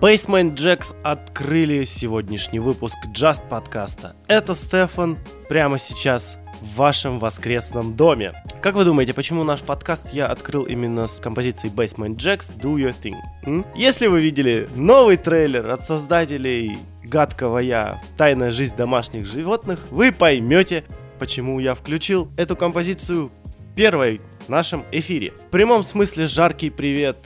Basement Джекс открыли сегодняшний выпуск Just подкаста. Это Стефан прямо сейчас в вашем воскресном доме. Как вы думаете, почему наш подкаст я открыл именно с композицией Basement Jacks Do Your Thing? М? Если вы видели новый трейлер от создателей гадкого я «Тайная жизнь домашних животных», вы поймете, почему я включил эту композицию первой в нашем эфире. В прямом смысле жаркий привет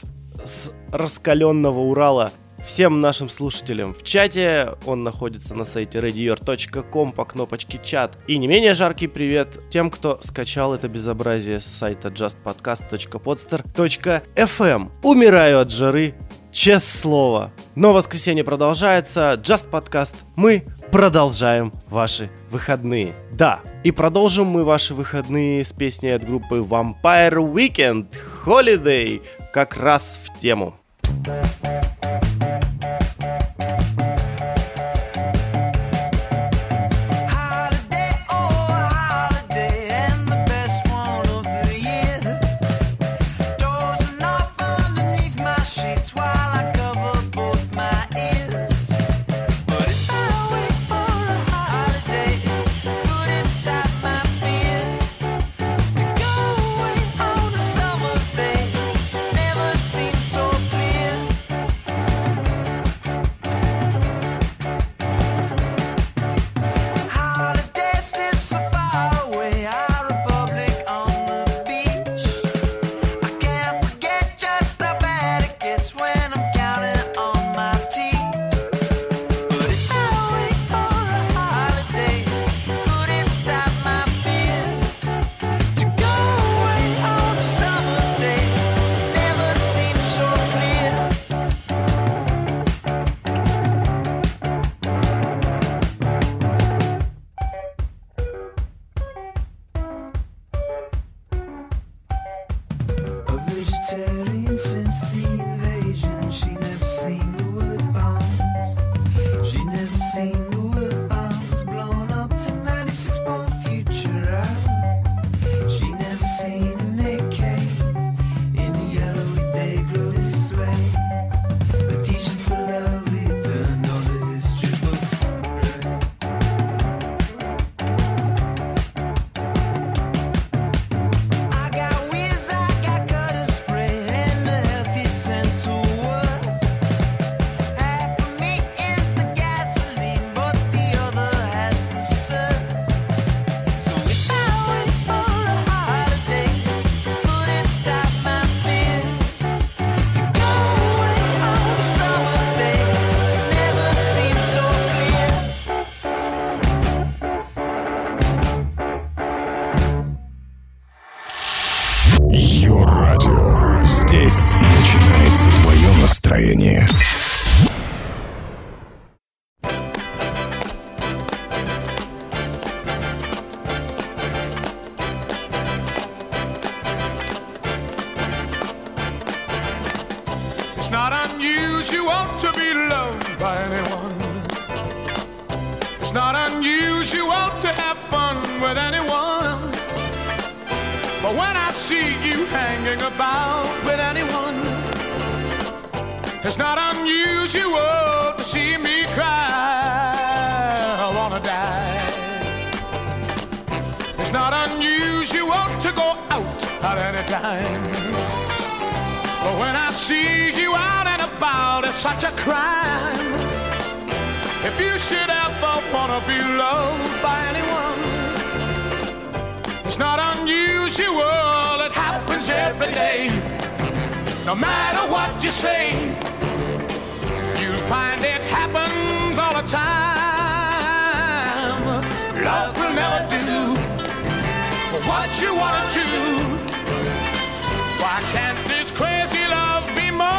с раскаленного Урала всем нашим слушателям в чате. Он находится на сайте radior.com по кнопочке чат. И не менее жаркий привет тем, кто скачал это безобразие с сайта justpodcast.podster.fm. Умираю от жары, честное слово. Но воскресенье продолжается, Just Podcast. Мы продолжаем ваши выходные. Да, и продолжим мы ваши выходные с песней от группы Vampire Weekend Holiday, как раз в тему. Thank you. powerful melody for what you want to do. Why can't this crazy love be mine?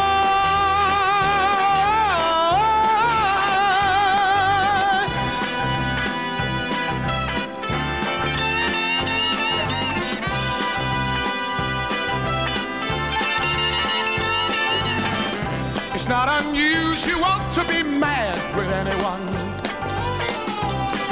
It's not unusual to be mad with anyone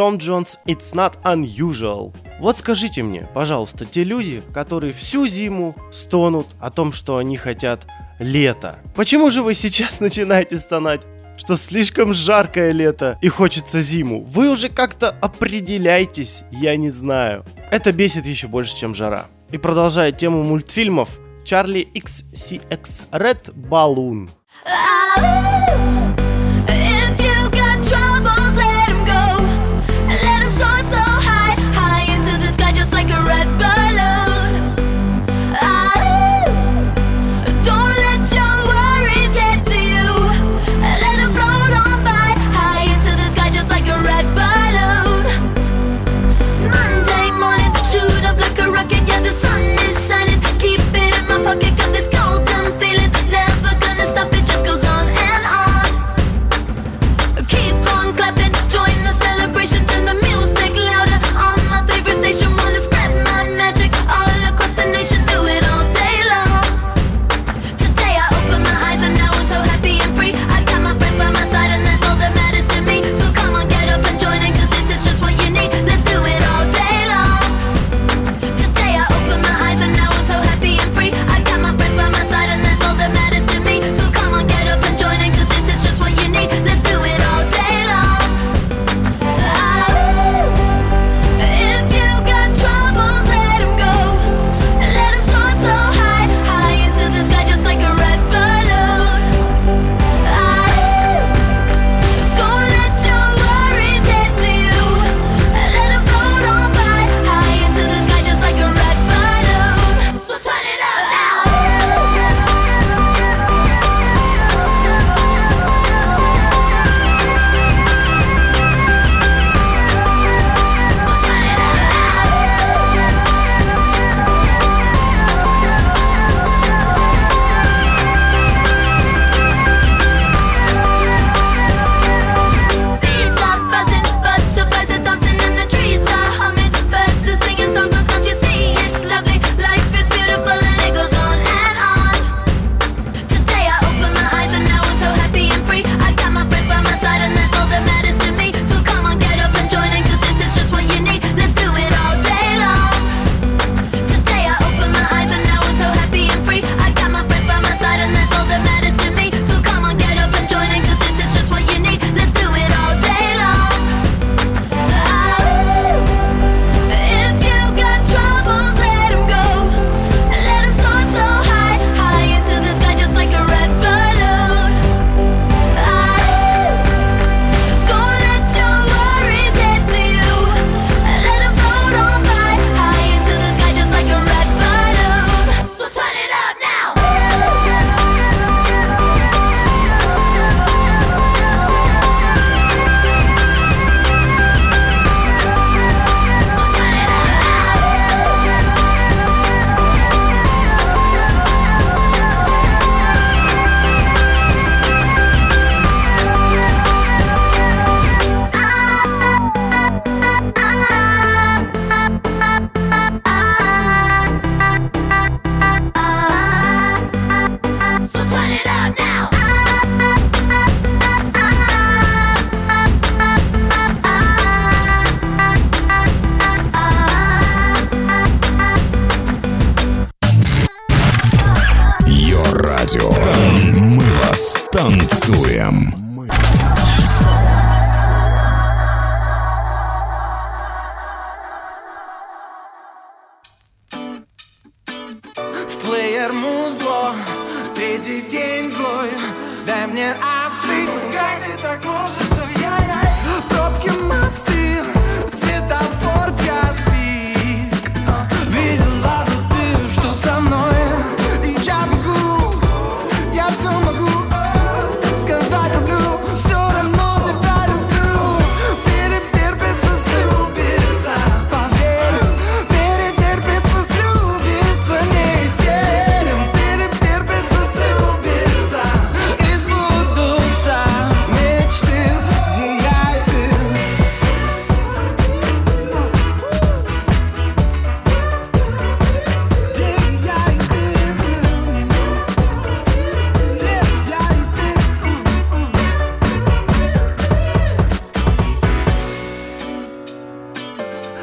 Том Джонс «It's not unusual». Вот скажите мне, пожалуйста, те люди, которые всю зиму стонут о том, что они хотят лета. Почему же вы сейчас начинаете стонать? что слишком жаркое лето и хочется зиму. Вы уже как-то определяйтесь, я не знаю. Это бесит еще больше, чем жара. И продолжая тему мультфильмов, Чарли XCX Red Balloon.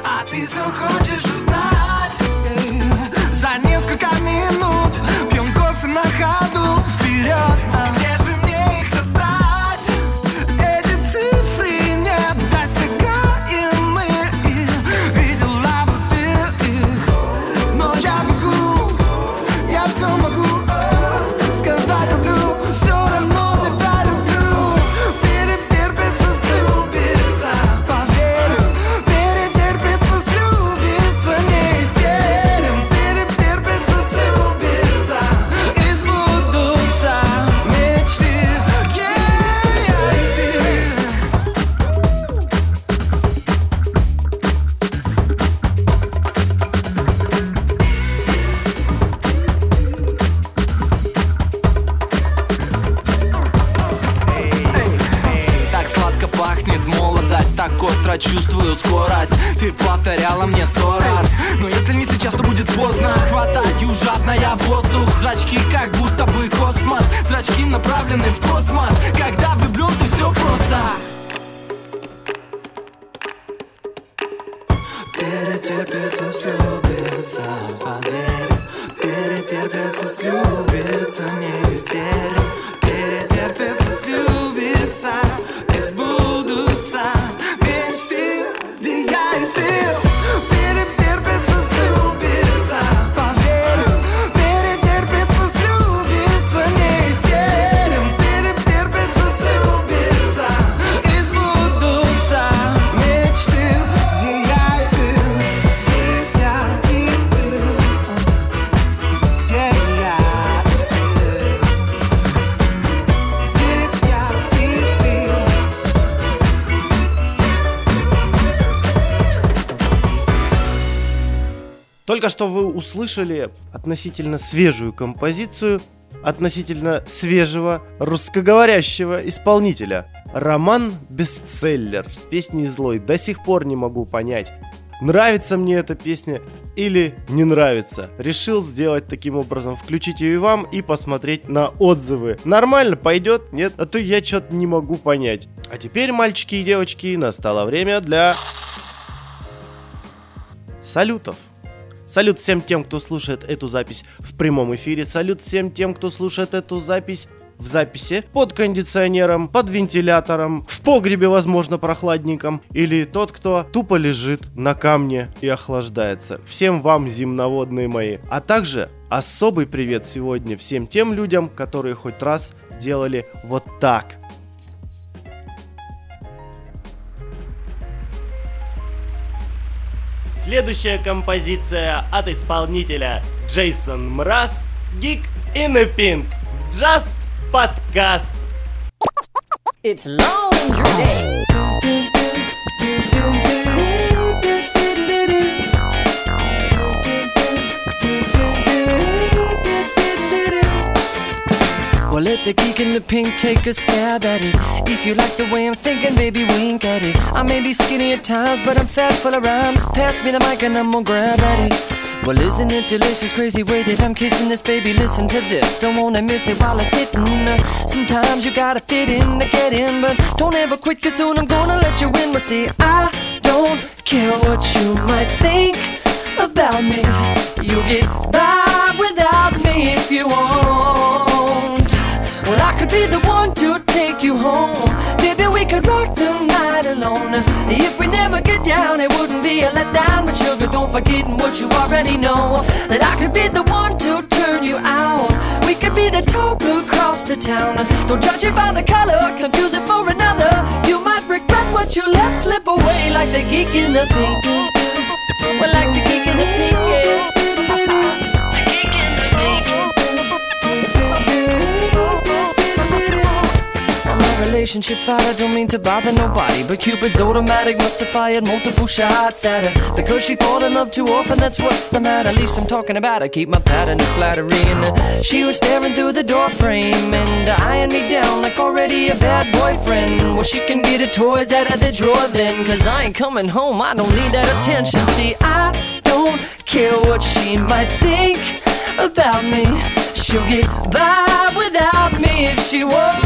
А ты все хочешь узнать? Э, за несколько минут Пьем кофе на ходу. Вперед, а что вы услышали относительно свежую композицию относительно свежего русскоговорящего исполнителя. Роман Бестселлер с песней «Злой». До сих пор не могу понять, нравится мне эта песня или не нравится. Решил сделать таким образом, включить ее и вам и посмотреть на отзывы. Нормально пойдет? Нет? А то я что-то не могу понять. А теперь, мальчики и девочки, настало время для салютов. Салют всем тем, кто слушает эту запись в прямом эфире. Салют всем тем, кто слушает эту запись в записи под кондиционером, под вентилятором, в погребе, возможно, прохладненьком. Или тот, кто тупо лежит на камне и охлаждается. Всем вам, земноводные мои. А также особый привет сегодня всем тем людям, которые хоть раз делали вот так. Следующая композиция от исполнителя Джейсон Мраз, Geek in the Pink, Just Podcast. It's. The geek in the pink take a stab at it. If you like the way I'm thinking, baby, wink at it. I may be skinny at times, but I'm fat full of rhymes. Pass me the mic and I'm gonna grab at it. Well, isn't it delicious, crazy way that I'm kissing this baby? Listen to this, don't wanna miss it while I'm sitting. Uh, sometimes you gotta fit in to get in, but don't ever quit, cause soon I'm gonna let you in. Well, see, I don't care what you might think about me. You get by without me if you want. I could be the one to take you home. Baby, we could rock the night alone. If we never get down, it wouldn't be a letdown. But sugar, don't forget what you already know. That I could be the one to turn you out. We could be the talk across the town. Don't judge it by the color, confuse it for another. You might regret what you let slip away, like the geek in the pink. Well, like the geek in the pink, relationship don't mean to bother nobody But Cupid's automatic must have fired multiple shots at her Because she fall in love too often, that's what's the matter. At least I'm talking about her, keep my pattern of flattery And she was staring through the door frame And eyeing me down like already a bad boyfriend. Well, she can get her toys out of the drawer then Cause I ain't coming home, I don't need that attention. See, I don't care what she might think about me She'll get by without me if she won't.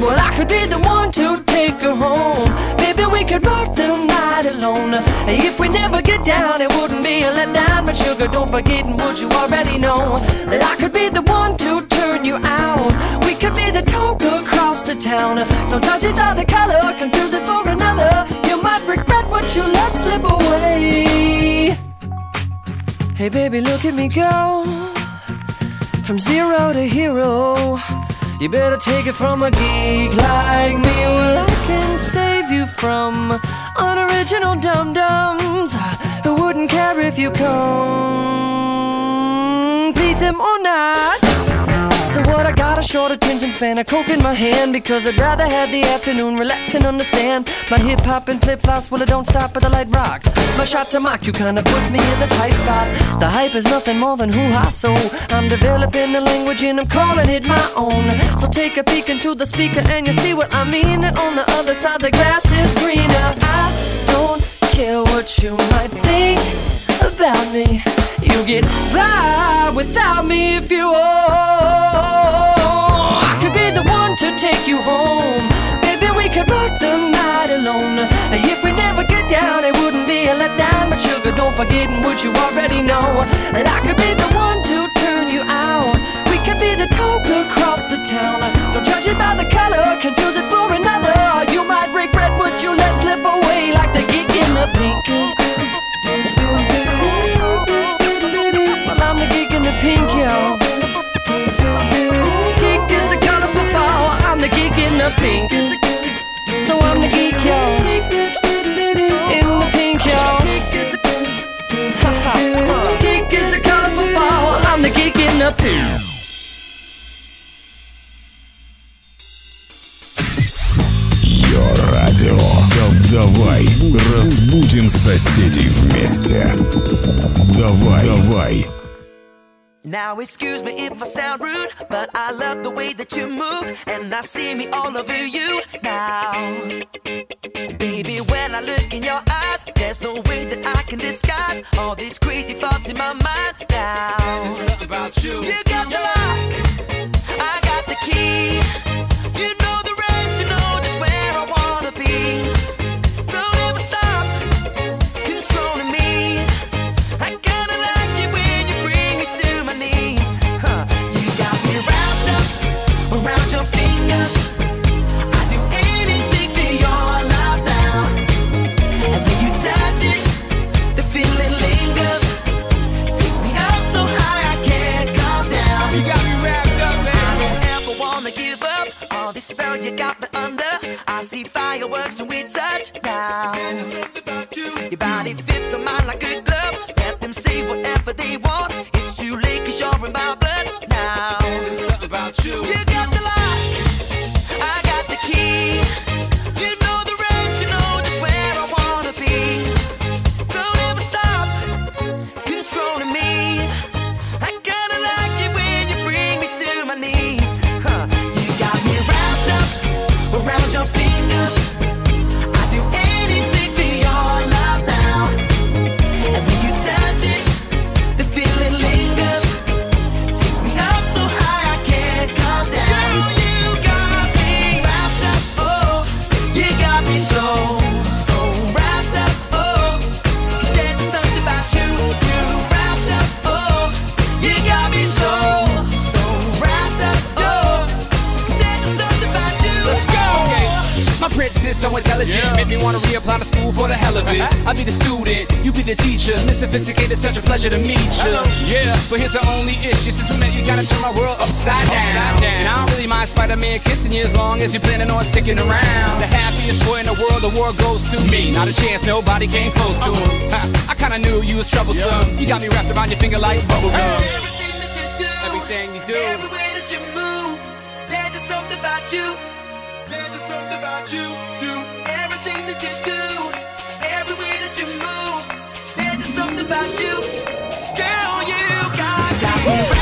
Well, I could be the one to take her home. Maybe we could rock the night alone. If we never get down, it wouldn't be a letdown But sugar, don't forget what you already know That I could be the one to turn you out? We could be the talk across the town. Don't judge it by the color, confuse it for another. You might regret what you let slip away. Hey baby, look at me go From zero to hero. You better take it from a geek like me. Well, I can save you from unoriginal dum-dums Who wouldn't care if you complete them or not so what I got a short attention span, a coke in my hand because I'd rather have the afternoon relax and understand. My hip hop and flip flops, well, it don't stop at the light rock. My shot to mock you kinda puts me in the tight spot. The hype is nothing more than hoo ha, so I'm developing the language and I'm calling it my own. So take a peek into the speaker and you'll see what I mean. That on the other side, the grass is greener. I don't care what you might think about me. Get by without me if you want. I could be the one to take you home. Maybe we could rock the night alone. If we never get down, it wouldn't be a letdown. But sugar, don't forget what you already know. That I could be the one to turn you out. We could be the talk across the town. Don't judge it by the color, confuse it for another. You might regret what you let slip away, like the geek in the pink. Pink. So I'm the geek, yo. In the pink, ha. Geek is the colorful flower. I'm the geek in the pink. Радио. Да- Давай разбудим соседей вместе. Давай, давай. Now excuse me if I sound rude, but I love the way that you move, and I see me all over you now. Baby, when I look in your eyes, there's no way that I can disguise all these crazy thoughts in my mind now. There's Something about you. You got the lock, My princess so intelligent, make me wanna reapply to school for the hell of it. I'll be the student, you be the teacher. Miss Sophisticated, such a pleasure to meet you. Yeah, but here's the only issue. Since we met, you gotta turn my world upside down. And I don't really mind Spider-Man kissing you as long as you're planning on sticking around. The happiest boy in the world, the world goes to me. Not a chance, nobody came close to him. Ha, I kinda knew you was troublesome. You got me wrapped around your finger like bubblegum. Everything that you do, Everything you do. every way that you move, there's just something about you. There's just something about you, do Everything that you do, every way that you move, there's just something about you. Girl, you got, got me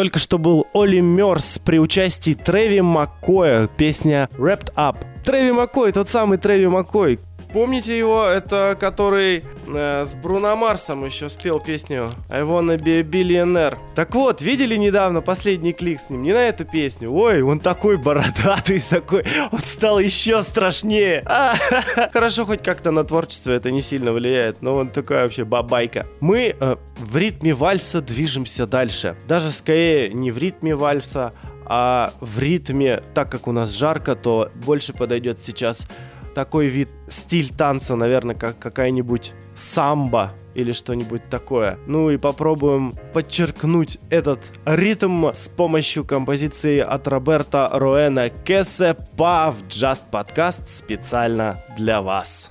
Только что был Оли Мерс при участии Трэви Маккоя, песня Wrapped Up. Трэви Маккой, тот самый Трэви Маккой. Вспомните его, это который э, с Бруно Марсом еще спел песню I wanna be a billionaire. Так вот, видели недавно последний клик с ним? Не на эту песню. Ой, он такой бородатый, такой. Он стал еще страшнее. Хорошо, хоть как-то на творчество это не сильно влияет, но он такая вообще бабайка. Мы э, в ритме вальса движемся дальше. Даже скорее не в ритме вальса, а в ритме, так как у нас жарко, то больше подойдет сейчас такой вид, стиль танца, наверное, как какая-нибудь самбо или что-нибудь такое. Ну и попробуем подчеркнуть этот ритм с помощью композиции от Роберта Роэна Кесепа в Just Podcast специально для вас.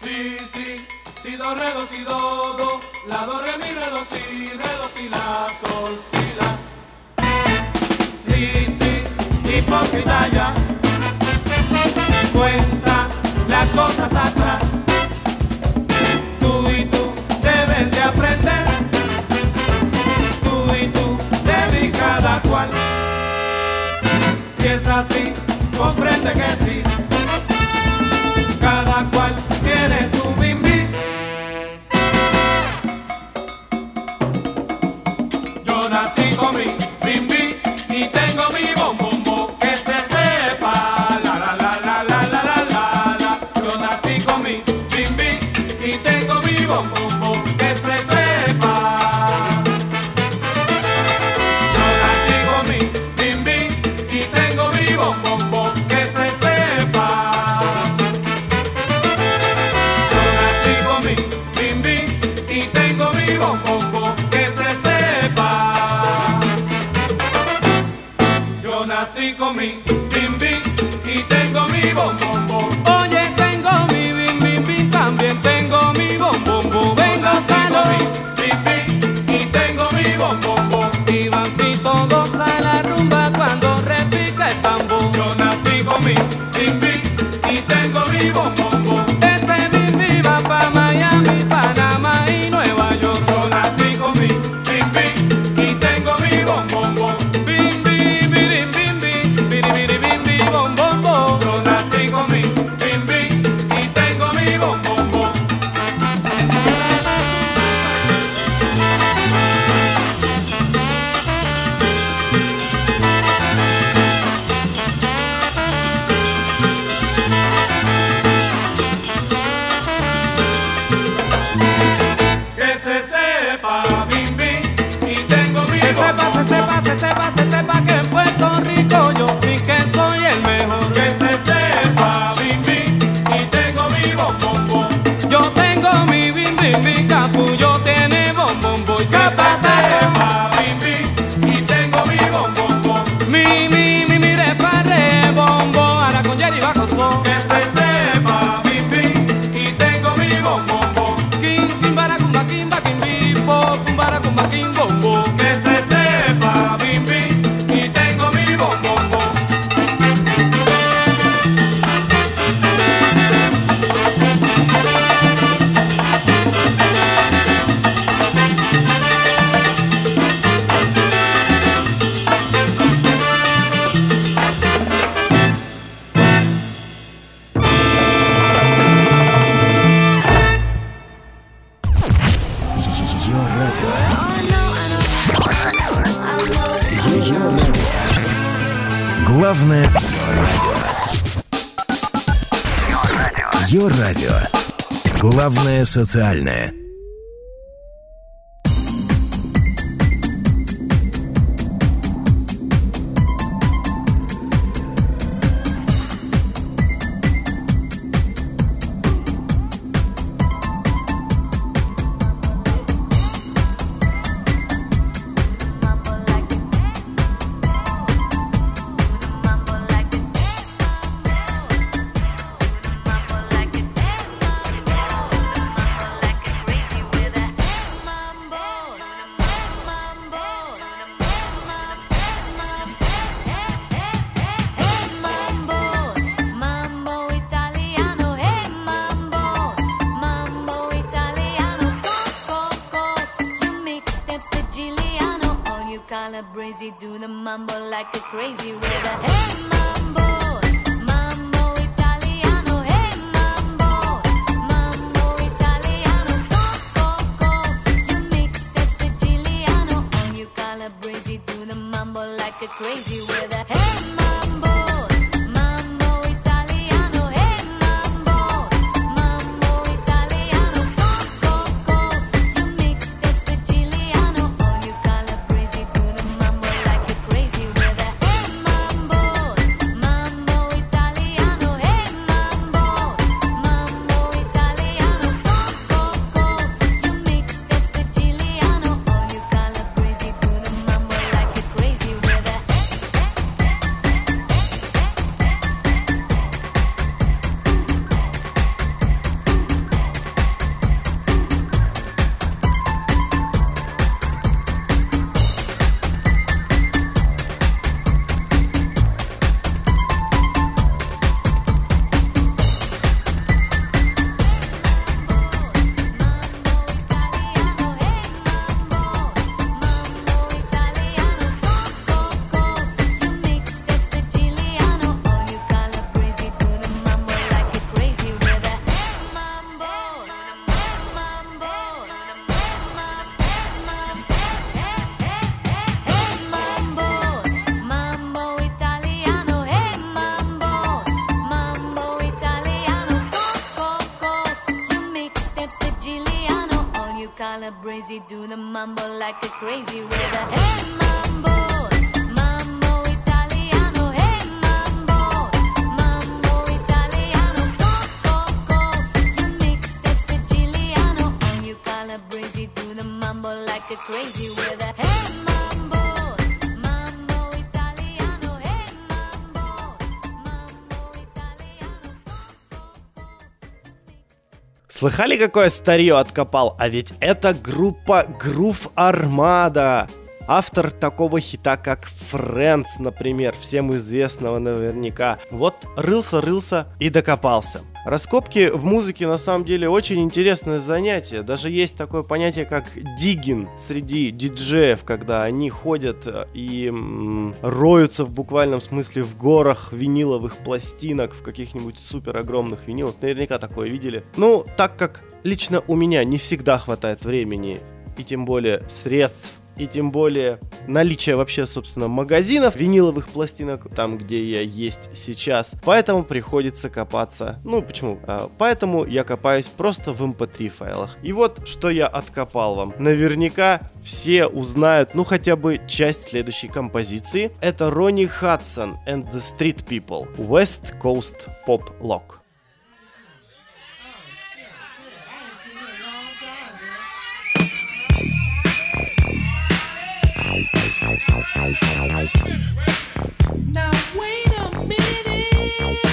Si, si, si, do, re, do, si, do, do, la, do, re, mi, re, do, si, re, do, si, la, sol, si, la. Sí, sí, hipócrita ya, cuenta las cosas atrás. Tú y tú debes de aprender, tú y tú de mí cada cual. Si es así, comprende que sí así социальное. like a crazy way. Слыхали, какое старье откопал? А ведь это группа Грув Армада автор такого хита, как Friends, например, всем известного наверняка. Вот рылся, рылся и докопался. Раскопки в музыке на самом деле очень интересное занятие. Даже есть такое понятие, как дигин среди диджеев, когда они ходят э, и м, роются в буквальном смысле в горах виниловых пластинок, в каких-нибудь супер огромных винилах. Наверняка такое видели. Ну, так как лично у меня не всегда хватает времени и тем более средств и тем более наличие вообще, собственно, магазинов виниловых пластинок, там, где я есть сейчас. Поэтому приходится копаться. Ну, почему? А, поэтому я копаюсь просто в эм mp3 файлах. И вот, что я откопал вам. Наверняка все узнают, ну, хотя бы часть следующей композиции. Это Ронни Хадсон and the Street People. West Coast Pop Lock. Now wait a minute.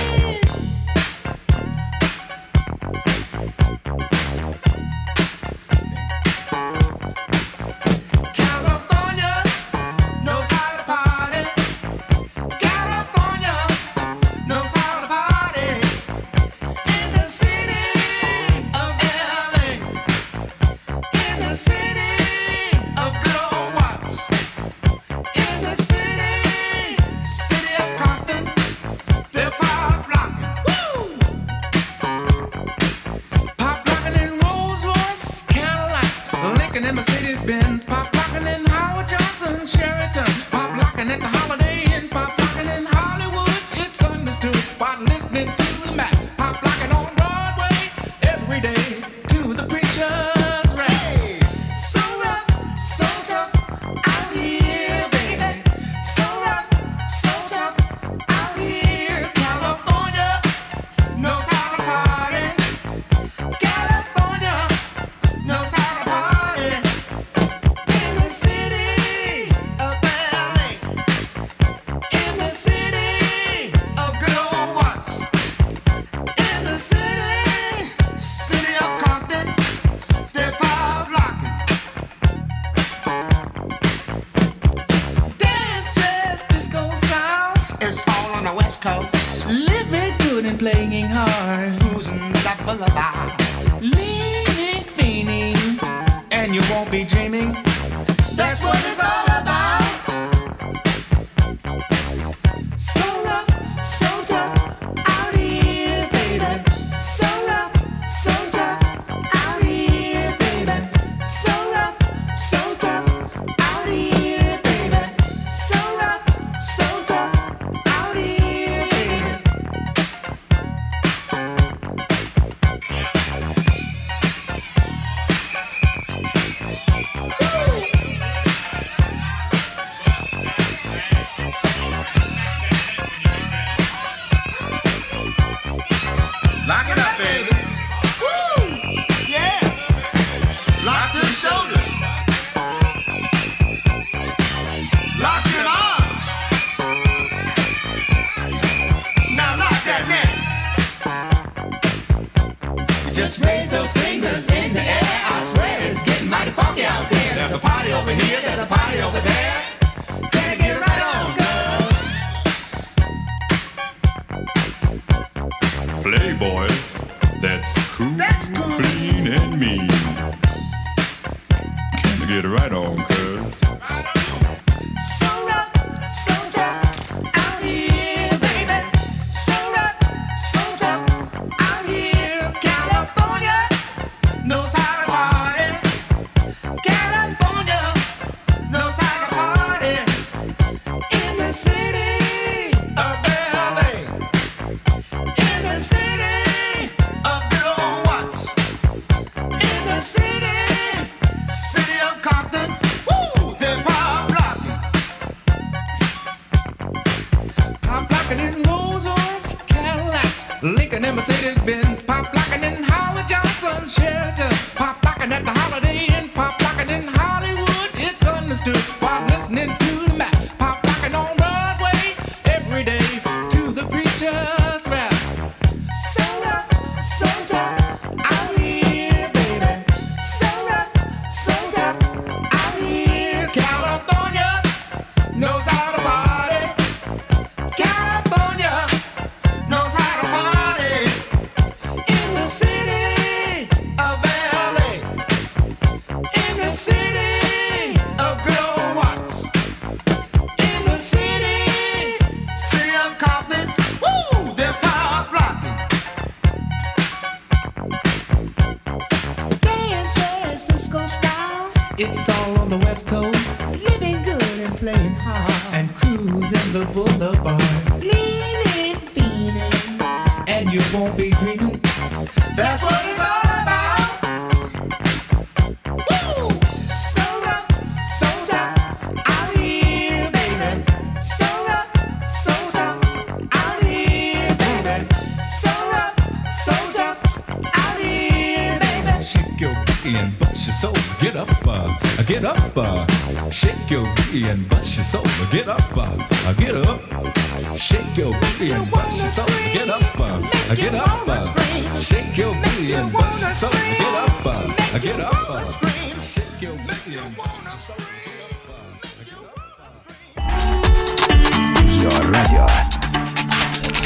Ее радио.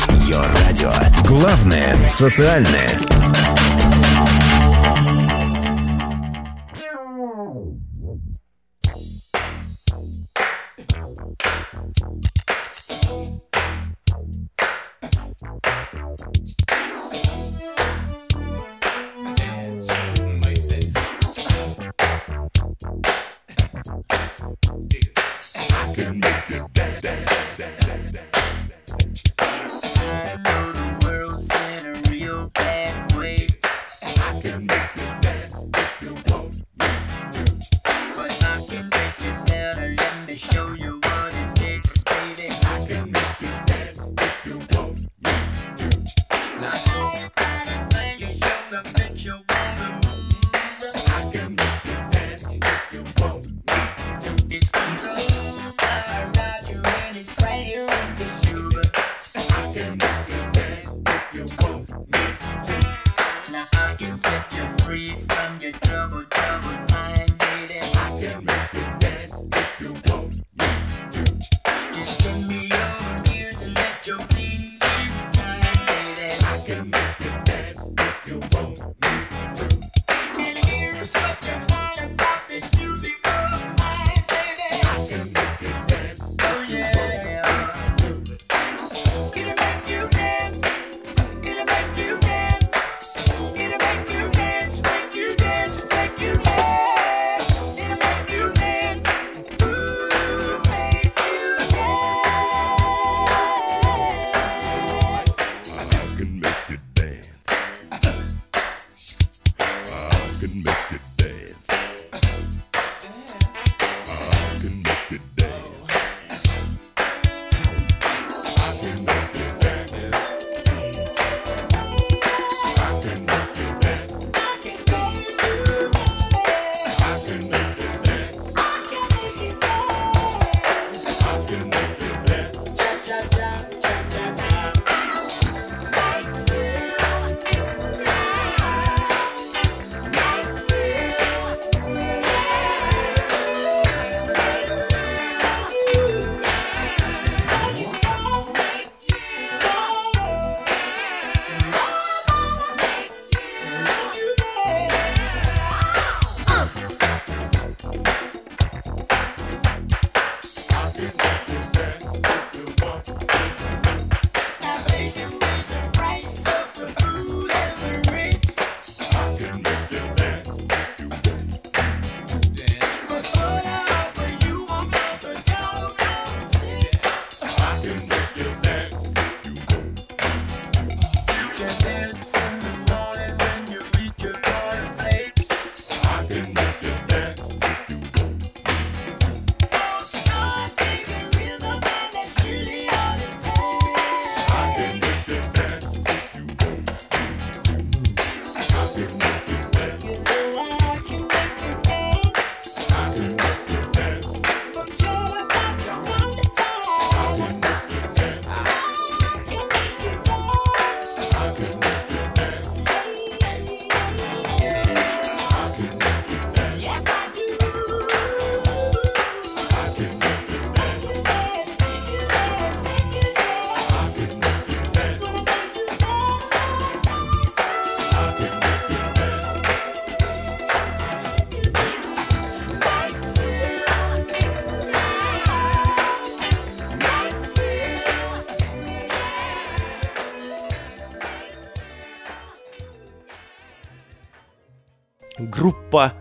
Ее радио. Главное социальное.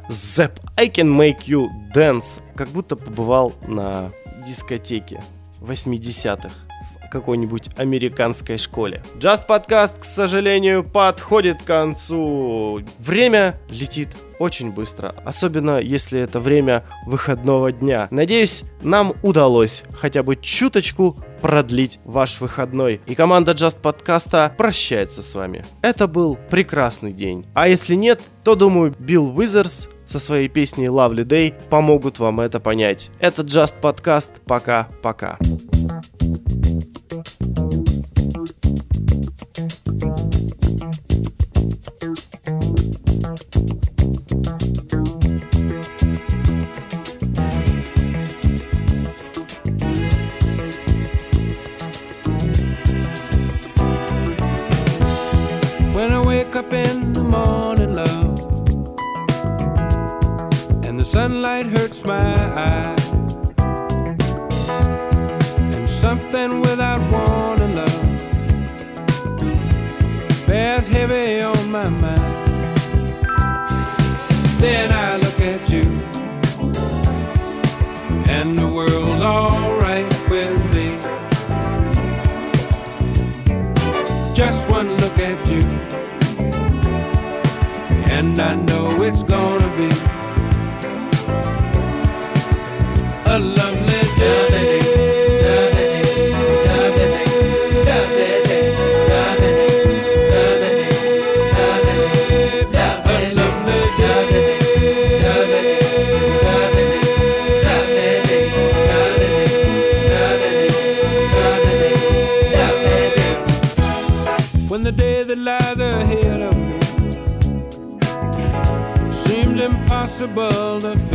Zep. I Can Make You Dance. Как будто побывал на дискотеке 80-х в какой-нибудь американской школе. Just Podcast, к сожалению, подходит к концу. Время летит очень быстро, особенно если это время выходного дня. Надеюсь, нам удалось хотя бы чуточку продлить ваш выходной. И команда Just подкаста прощается с вами. Это был прекрасный день. А если нет, то думаю, Билл Withers со своей песней Lovely Day помогут вам это понять. Это Just подкаст. Пока-пока. When impossible to